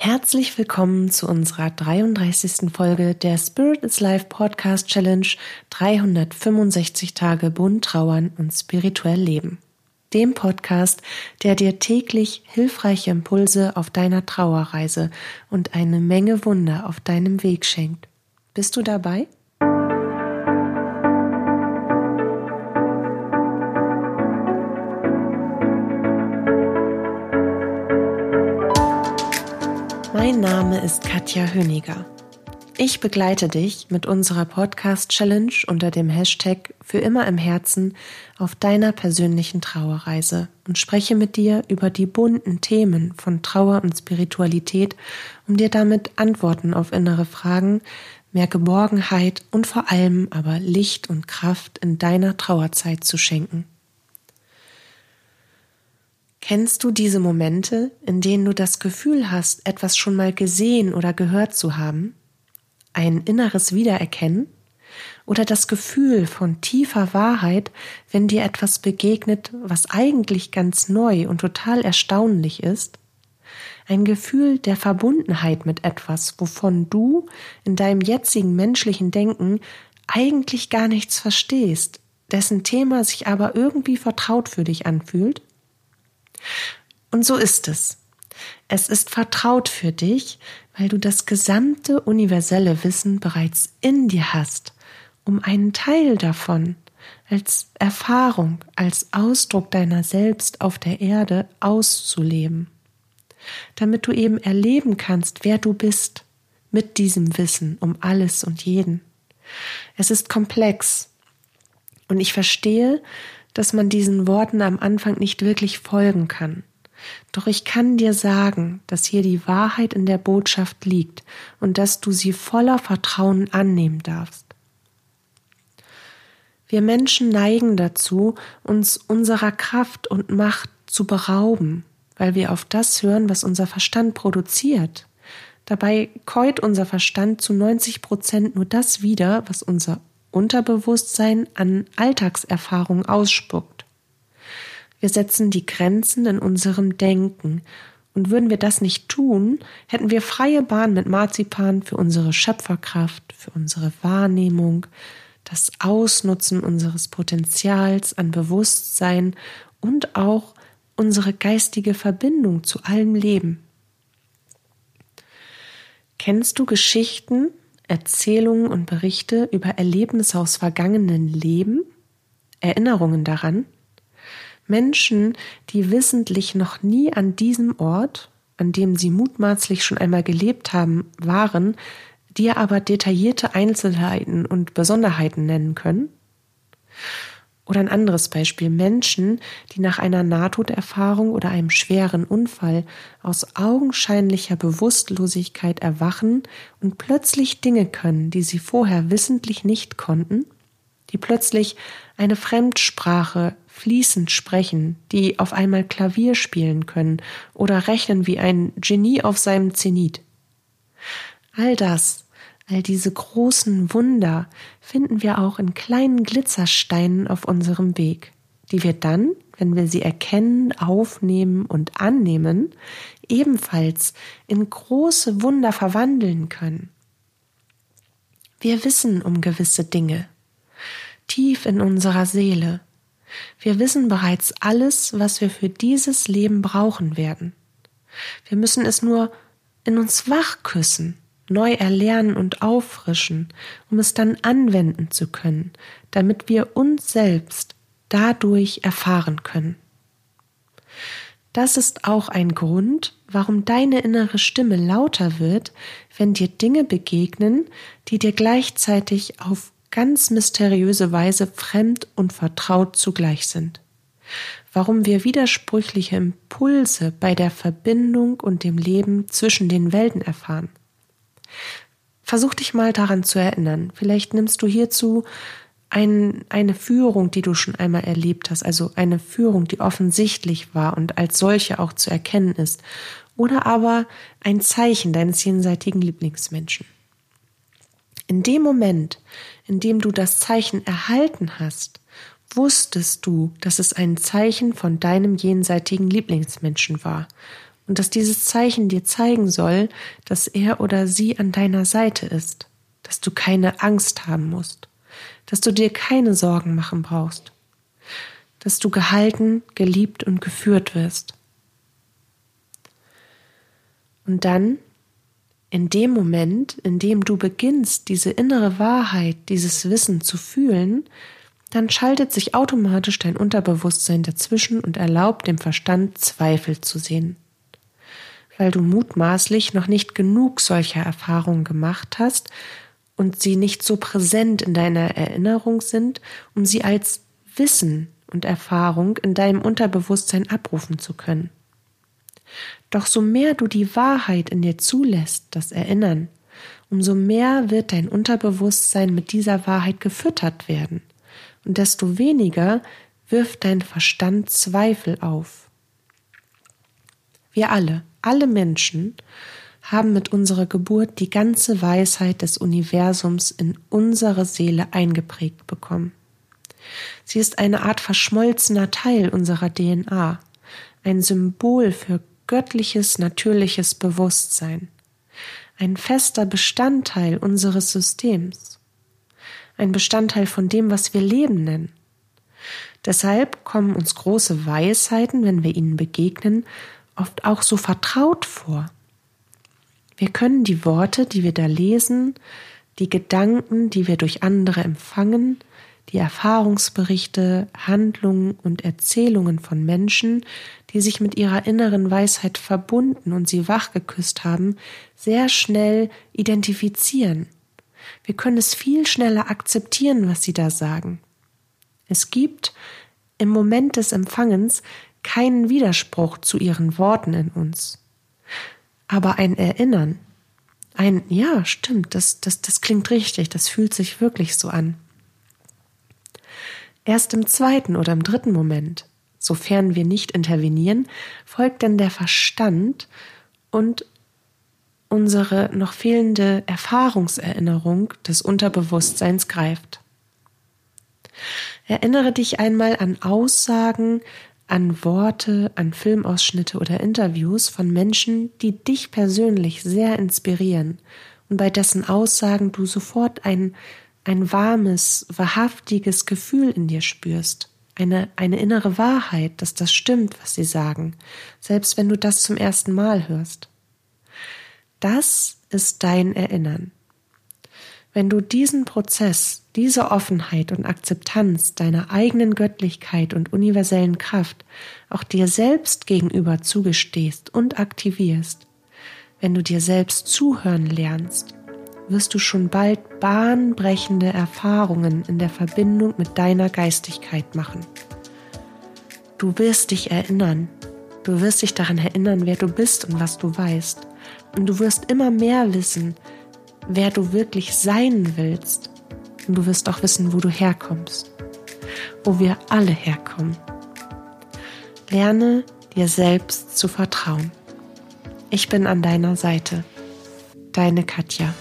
Herzlich willkommen zu unserer 33. Folge der Spirit is Life Podcast Challenge 365 Tage bunt trauern und spirituell leben. Dem Podcast, der dir täglich hilfreiche Impulse auf deiner Trauerreise und eine Menge Wunder auf deinem Weg schenkt. Bist du dabei? Name ist Katja Höniger. Ich begleite dich mit unserer Podcast Challenge unter dem Hashtag für immer im Herzen auf deiner persönlichen Trauerreise und spreche mit dir über die bunten Themen von Trauer und Spiritualität, um dir damit Antworten auf innere Fragen, mehr Geborgenheit und vor allem aber Licht und Kraft in deiner Trauerzeit zu schenken. Kennst du diese Momente, in denen du das Gefühl hast, etwas schon mal gesehen oder gehört zu haben? Ein inneres Wiedererkennen? Oder das Gefühl von tiefer Wahrheit, wenn dir etwas begegnet, was eigentlich ganz neu und total erstaunlich ist? Ein Gefühl der Verbundenheit mit etwas, wovon du in deinem jetzigen menschlichen Denken eigentlich gar nichts verstehst, dessen Thema sich aber irgendwie vertraut für dich anfühlt? Und so ist es. Es ist vertraut für dich, weil du das gesamte universelle Wissen bereits in dir hast, um einen Teil davon als Erfahrung, als Ausdruck deiner selbst auf der Erde auszuleben, damit du eben erleben kannst, wer du bist mit diesem Wissen um alles und jeden. Es ist komplex und ich verstehe, dass man diesen Worten am Anfang nicht wirklich folgen kann. Doch ich kann dir sagen, dass hier die Wahrheit in der Botschaft liegt und dass du sie voller Vertrauen annehmen darfst. Wir Menschen neigen dazu, uns unserer Kraft und Macht zu berauben, weil wir auf das hören, was unser Verstand produziert. Dabei keut unser Verstand zu 90 Prozent nur das wieder, was unser Unterbewusstsein an Alltagserfahrung ausspuckt. Wir setzen die Grenzen in unserem Denken, und würden wir das nicht tun, hätten wir freie Bahn mit Marzipan für unsere Schöpferkraft, für unsere Wahrnehmung, das Ausnutzen unseres Potenzials an Bewusstsein und auch unsere geistige Verbindung zu allem Leben. Kennst du Geschichten, Erzählungen und Berichte über Erlebnisse aus vergangenen Leben, Erinnerungen daran, Menschen, die wissentlich noch nie an diesem Ort, an dem sie mutmaßlich schon einmal gelebt haben, waren, dir aber detaillierte Einzelheiten und Besonderheiten nennen können? Oder ein anderes Beispiel. Menschen, die nach einer Nahtoderfahrung oder einem schweren Unfall aus augenscheinlicher Bewusstlosigkeit erwachen und plötzlich Dinge können, die sie vorher wissentlich nicht konnten, die plötzlich eine Fremdsprache fließend sprechen, die auf einmal Klavier spielen können oder rechnen wie ein Genie auf seinem Zenit. All das All diese großen Wunder finden wir auch in kleinen Glitzersteinen auf unserem Weg, die wir dann, wenn wir sie erkennen, aufnehmen und annehmen, ebenfalls in große Wunder verwandeln können. Wir wissen um gewisse Dinge, tief in unserer Seele. Wir wissen bereits alles, was wir für dieses Leben brauchen werden. Wir müssen es nur in uns wach küssen neu erlernen und auffrischen, um es dann anwenden zu können, damit wir uns selbst dadurch erfahren können. Das ist auch ein Grund, warum deine innere Stimme lauter wird, wenn dir Dinge begegnen, die dir gleichzeitig auf ganz mysteriöse Weise fremd und vertraut zugleich sind. Warum wir widersprüchliche Impulse bei der Verbindung und dem Leben zwischen den Welten erfahren. Versuch dich mal daran zu erinnern. Vielleicht nimmst du hierzu ein, eine Führung, die du schon einmal erlebt hast, also eine Führung, die offensichtlich war und als solche auch zu erkennen ist, oder aber ein Zeichen deines jenseitigen Lieblingsmenschen. In dem Moment, in dem du das Zeichen erhalten hast, wusstest du, dass es ein Zeichen von deinem jenseitigen Lieblingsmenschen war und dass dieses Zeichen dir zeigen soll, dass er oder sie an deiner Seite ist, dass du keine Angst haben musst, dass du dir keine Sorgen machen brauchst, dass du gehalten, geliebt und geführt wirst. Und dann, in dem Moment, in dem du beginnst, diese innere Wahrheit, dieses Wissen zu fühlen, dann schaltet sich automatisch dein Unterbewusstsein dazwischen und erlaubt dem Verstand Zweifel zu sehen. Weil du mutmaßlich noch nicht genug solcher Erfahrungen gemacht hast und sie nicht so präsent in deiner Erinnerung sind, um sie als Wissen und Erfahrung in deinem Unterbewusstsein abrufen zu können. Doch so mehr du die Wahrheit in dir zulässt, das Erinnern, umso mehr wird dein Unterbewusstsein mit dieser Wahrheit gefüttert werden, und desto weniger wirft dein Verstand Zweifel auf. Wir alle, alle Menschen, haben mit unserer Geburt die ganze Weisheit des Universums in unsere Seele eingeprägt bekommen. Sie ist eine Art verschmolzener Teil unserer DNA, ein Symbol für göttliches, natürliches Bewusstsein, ein fester Bestandteil unseres Systems, ein Bestandteil von dem, was wir Leben nennen. Deshalb kommen uns große Weisheiten, wenn wir ihnen begegnen, oft auch so vertraut vor. Wir können die Worte, die wir da lesen, die Gedanken, die wir durch andere empfangen, die Erfahrungsberichte, Handlungen und Erzählungen von Menschen, die sich mit ihrer inneren Weisheit verbunden und sie wachgeküsst haben, sehr schnell identifizieren. Wir können es viel schneller akzeptieren, was sie da sagen. Es gibt im Moment des Empfangens keinen Widerspruch zu ihren Worten in uns. Aber ein Erinnern, ein Ja, stimmt, das, das, das klingt richtig, das fühlt sich wirklich so an. Erst im zweiten oder im dritten Moment, sofern wir nicht intervenieren, folgt dann der Verstand und unsere noch fehlende Erfahrungserinnerung des Unterbewusstseins greift. Erinnere dich einmal an Aussagen, an Worte, an Filmausschnitte oder Interviews von Menschen, die dich persönlich sehr inspirieren und bei dessen Aussagen du sofort ein ein warmes, wahrhaftiges Gefühl in dir spürst, eine, eine innere Wahrheit, dass das stimmt, was sie sagen, selbst wenn du das zum ersten Mal hörst. Das ist dein Erinnern. Wenn du diesen Prozess, diese Offenheit und Akzeptanz deiner eigenen Göttlichkeit und universellen Kraft auch dir selbst gegenüber zugestehst und aktivierst, wenn du dir selbst zuhören lernst, wirst du schon bald bahnbrechende Erfahrungen in der Verbindung mit deiner Geistigkeit machen. Du wirst dich erinnern, du wirst dich daran erinnern, wer du bist und was du weißt. Und du wirst immer mehr wissen, wer du wirklich sein willst. Und du wirst auch wissen, wo du herkommst, wo wir alle herkommen. Lerne dir selbst zu vertrauen. Ich bin an deiner Seite. Deine Katja.